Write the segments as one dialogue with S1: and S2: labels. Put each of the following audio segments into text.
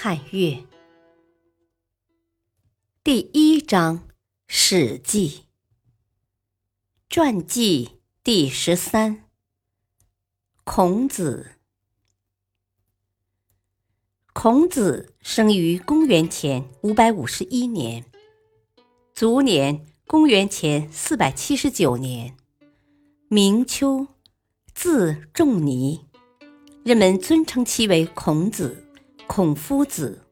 S1: 汉乐第一章《史记》传记第十三。孔子。孔子生于公元前五百五十一年，卒年公元前四百七十九年，名丘，字仲尼，人们尊称其为孔子。孔夫子，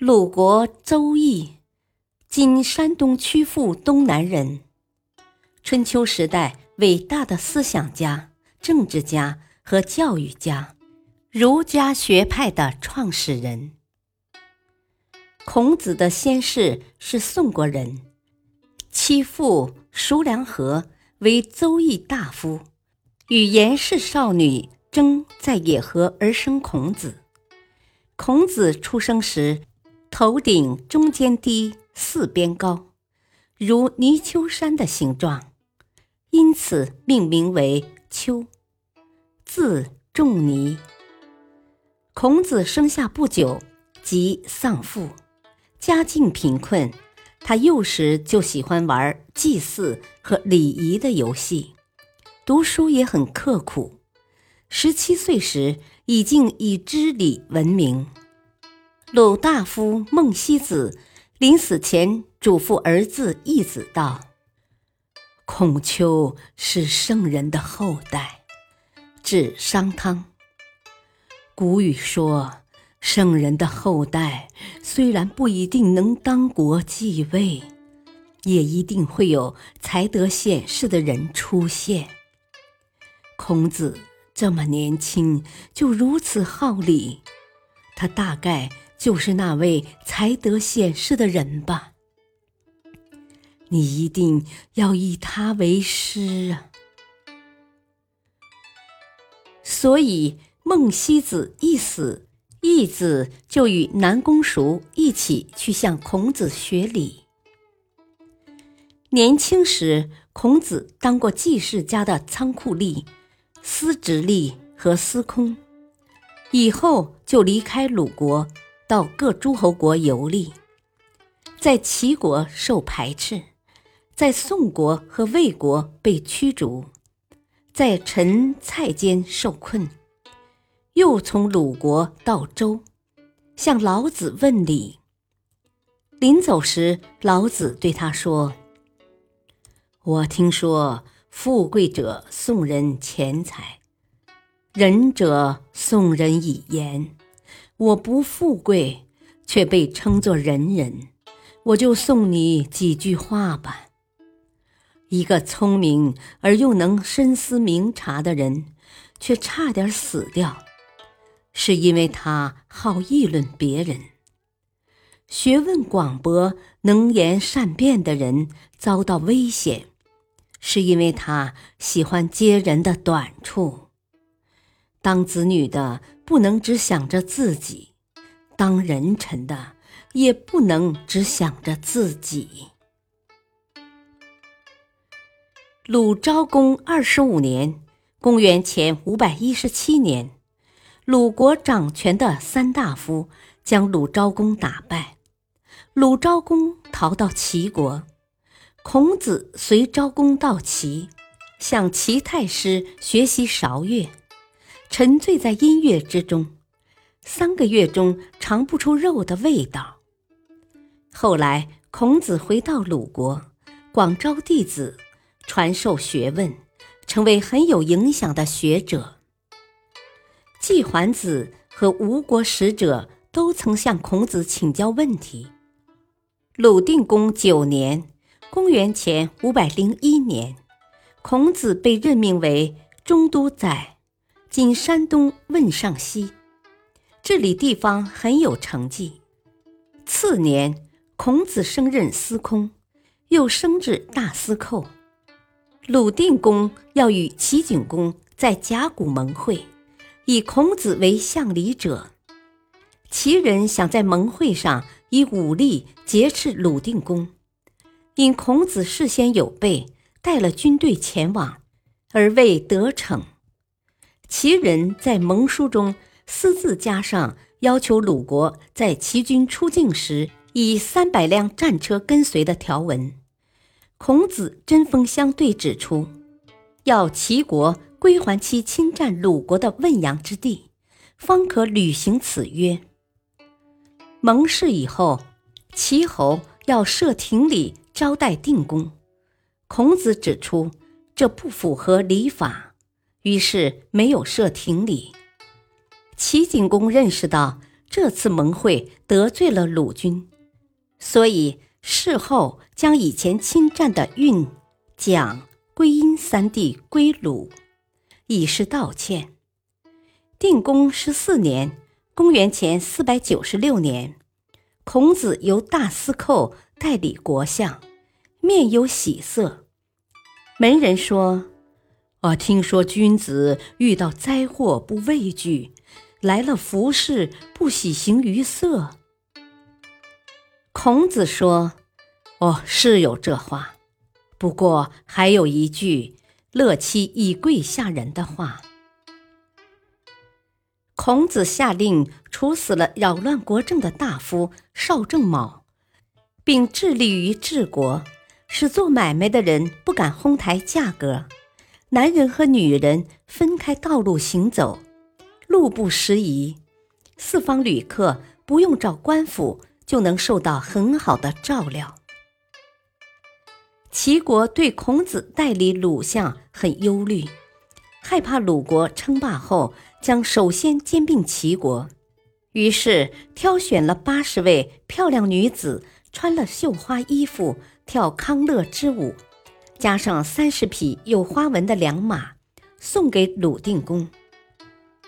S1: 鲁国邹邑（今山东曲阜东南）人，春秋时代伟大的思想家、政治家和教育家，儒家学派的创始人。孔子的先世是宋国人，其父叔梁纥为邹邑大夫，与颜氏少女争在野河而生孔子。孔子出生时，头顶中间低，四边高，如泥鳅山的形状，因此命名为丘。字仲尼。孔子生下不久即丧父，家境贫困。他幼时就喜欢玩祭祀和礼仪的游戏，读书也很刻苦。十七岁时，已经以知礼闻名。鲁大夫孟西子临死前嘱咐儿子义子道：“孔丘是圣人的后代，指商汤。古语说，圣人的后代虽然不一定能当国继位，也一定会有才德显示的人出现。孔子。”这么年轻就如此好礼，他大概就是那位才德显示的人吧？你一定要以他为师啊！所以孟西子一死，义子就与南宫熟一起去向孔子学礼。年轻时，孔子当过季氏家的仓库吏。司直隶和司空，以后就离开鲁国，到各诸侯国游历，在齐国受排斥，在宋国和魏国被驱逐，在陈蔡间受困，又从鲁国到周，向老子问礼。临走时，老子对他说：“我听说。”富贵者送人钱财，仁者送人以言。我不富贵，却被称作仁人，我就送你几句话吧。一个聪明而又能深思明察的人，却差点死掉，是因为他好议论别人；学问广博、能言善辩的人，遭到危险。是因为他喜欢揭人的短处。当子女的不能只想着自己，当人臣的也不能只想着自己。鲁昭公二十五年（公元前五百一十七年），鲁国掌权的三大夫将鲁昭公打败，鲁昭公逃到齐国。孔子随昭公到齐，向齐太师学习韶乐，沉醉在音乐之中，三个月中尝不出肉的味道。后来，孔子回到鲁国，广招弟子，传授学问，成为很有影响的学者。季桓子和吴国使者都曾向孔子请教问题。鲁定公九年。公元前五百零一年，孔子被任命为中都宰，今山东汶上西，治理地方很有成绩。次年，孔子升任司空，又升至大司寇。鲁定公要与齐景公在甲骨盟会，以孔子为相礼者。齐人想在盟会上以武力劫持鲁定公，因孔子事先有备，带了军队前往，而未得逞。齐人在盟书中私自加上。要求鲁国在齐军出境时以三百辆战车跟随的条文，孔子针锋相对指出，要齐国归还其侵占鲁国的汶阳之地，方可履行此约。盟誓以后，齐侯要设庭礼招待定公，孔子指出这不符合礼法，于是没有设廷礼。齐景公认识到这次盟会得罪了鲁军，所以事后将以前侵占的运、蒋、归阴三地归鲁，以示道歉。定公十四年（公元前四百九十六年），孔子由大司寇代理国相，面有喜色。门人说：“啊，听说君子遇到灾祸不畏惧。”来了服侍，不喜形于色。孔子说：“哦，是有这话，不过还有一句‘乐其以贵下人’的话。”孔子下令处死了扰乱国政的大夫邵正卯，并致力于治国，使做买卖的人不敢哄抬价格，男人和女人分开道路行走。路不拾遗，四方旅客不用找官府就能受到很好的照料。齐国对孔子代理鲁相很忧虑，害怕鲁国称霸后将首先兼并齐国，于是挑选了八十位漂亮女子，穿了绣花衣服跳康乐之舞，加上三十匹有花纹的良马，送给鲁定公。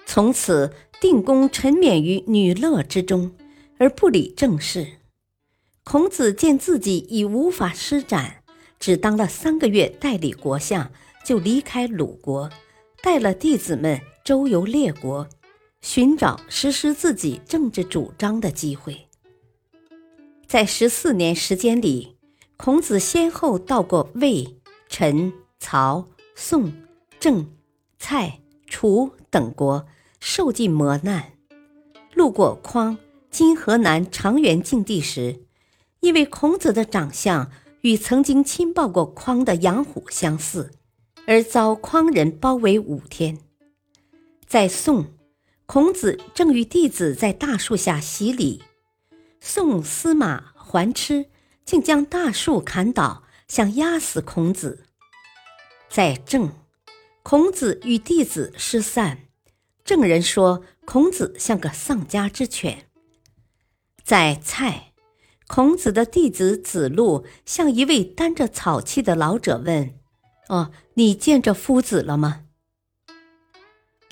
S1: 从此，定公沉湎于女乐之中，而不理政事。孔子见自己已无法施展，只当了三个月代理国相，就离开鲁国，带了弟子们周游列国，寻找实施自己政治主张的机会。在十四年时间里，孔子先后到过魏、陈、曹、宋、郑、蔡、楚等国。受尽磨难，路过匡（今河南长垣境地）时，因为孔子的长相与曾经亲抱过匡的杨虎相似，而遭匡人包围五天。在宋，孔子正与弟子在大树下洗礼，宋司马桓痴竟将大树砍倒，想压死孔子。在郑，孔子与弟子失散。郑人说，孔子像个丧家之犬。在蔡，孔子的弟子子路向一位担着草器的老者问：“哦，你见着夫子了吗？”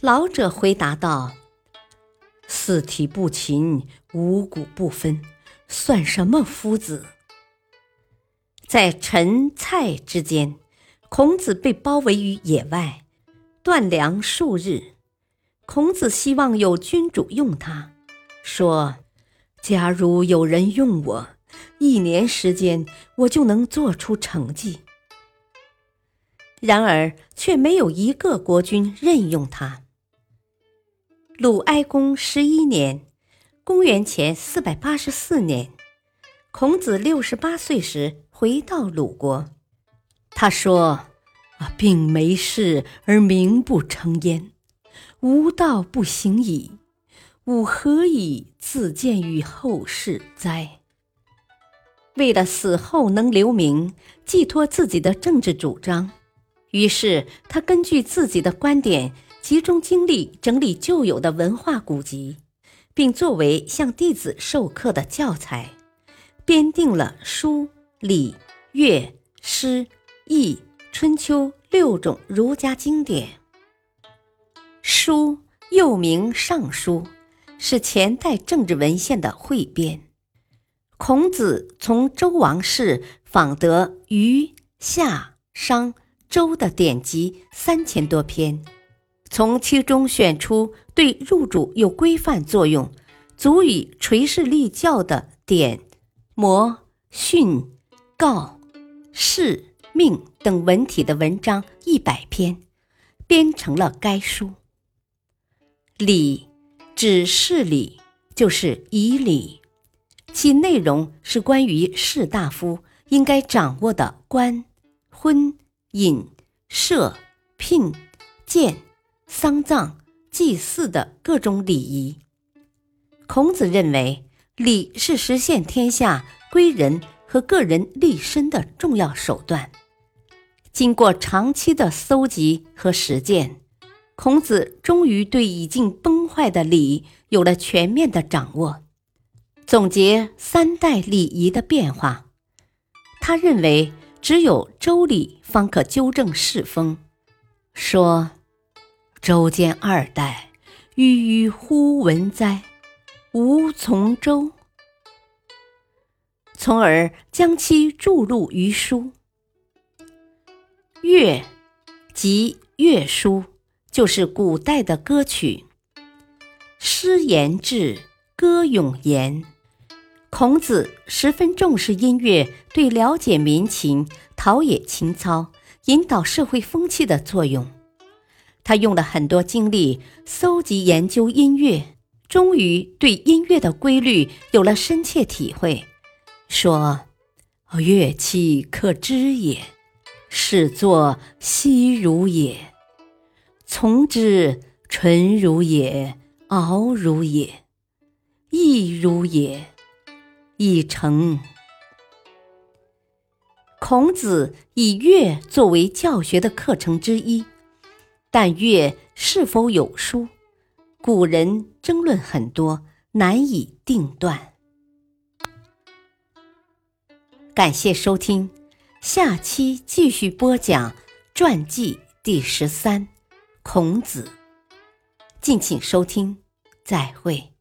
S1: 老者回答道：“四体不勤，五谷不分，算什么夫子？”在陈、蔡之间，孔子被包围于野外，断粮数日。孔子希望有君主用他，说：“假如有人用我，一年时间我就能做出成绩。”然而却没有一个国君任用他。鲁哀公十一年（公元前四百八十四年），孔子六十八岁时回到鲁国，他说：“啊，并没事而名不成焉。”无道不行矣，吾何以自见于后世哉？为了死后能留名，寄托自己的政治主张，于是他根据自己的观点，集中精力整理旧有的文化古籍，并作为向弟子授课的教材，编定了书、礼、乐、诗、易、春秋六种儒家经典。书又名《尚书》，是前代政治文献的汇编。孔子从周王室访得虞、夏、商、周的典籍三千多篇，从其中选出对入主有规范作用、足以垂示立教的典、谟、训、告、示、命等文体的文章一百篇，编成了该书。礼，指事礼，就是以礼。其内容是关于士大夫应该掌握的官、婚、饮、射、聘、见、丧葬、祭祀的各种礼仪。孔子认为，礼是实现天下归人和个人立身的重要手段。经过长期的搜集和实践，孔子终于对已经崩坏的礼有了全面的掌握。总结三代礼仪的变化，他认为只有周礼方可纠正世风。说：“周见二代，郁郁乎文哉？吾从周。”从而将其注入于书。乐，即乐书，就是古代的歌曲。诗言志，歌咏言。孔子十分重视音乐对了解民情、陶冶情操、引导社会风气的作用。他用了很多精力搜集研究音乐，终于对音乐的规律有了深切体会。说：“乐器可知也，始作西如也，从之纯如也，敖如也，意如也。”以成。孔子以乐作为教学的课程之一，但乐是否有书，古人争论很多，难以定断。感谢收听，下期继续播讲传记第十三，孔子。敬请收听，再会。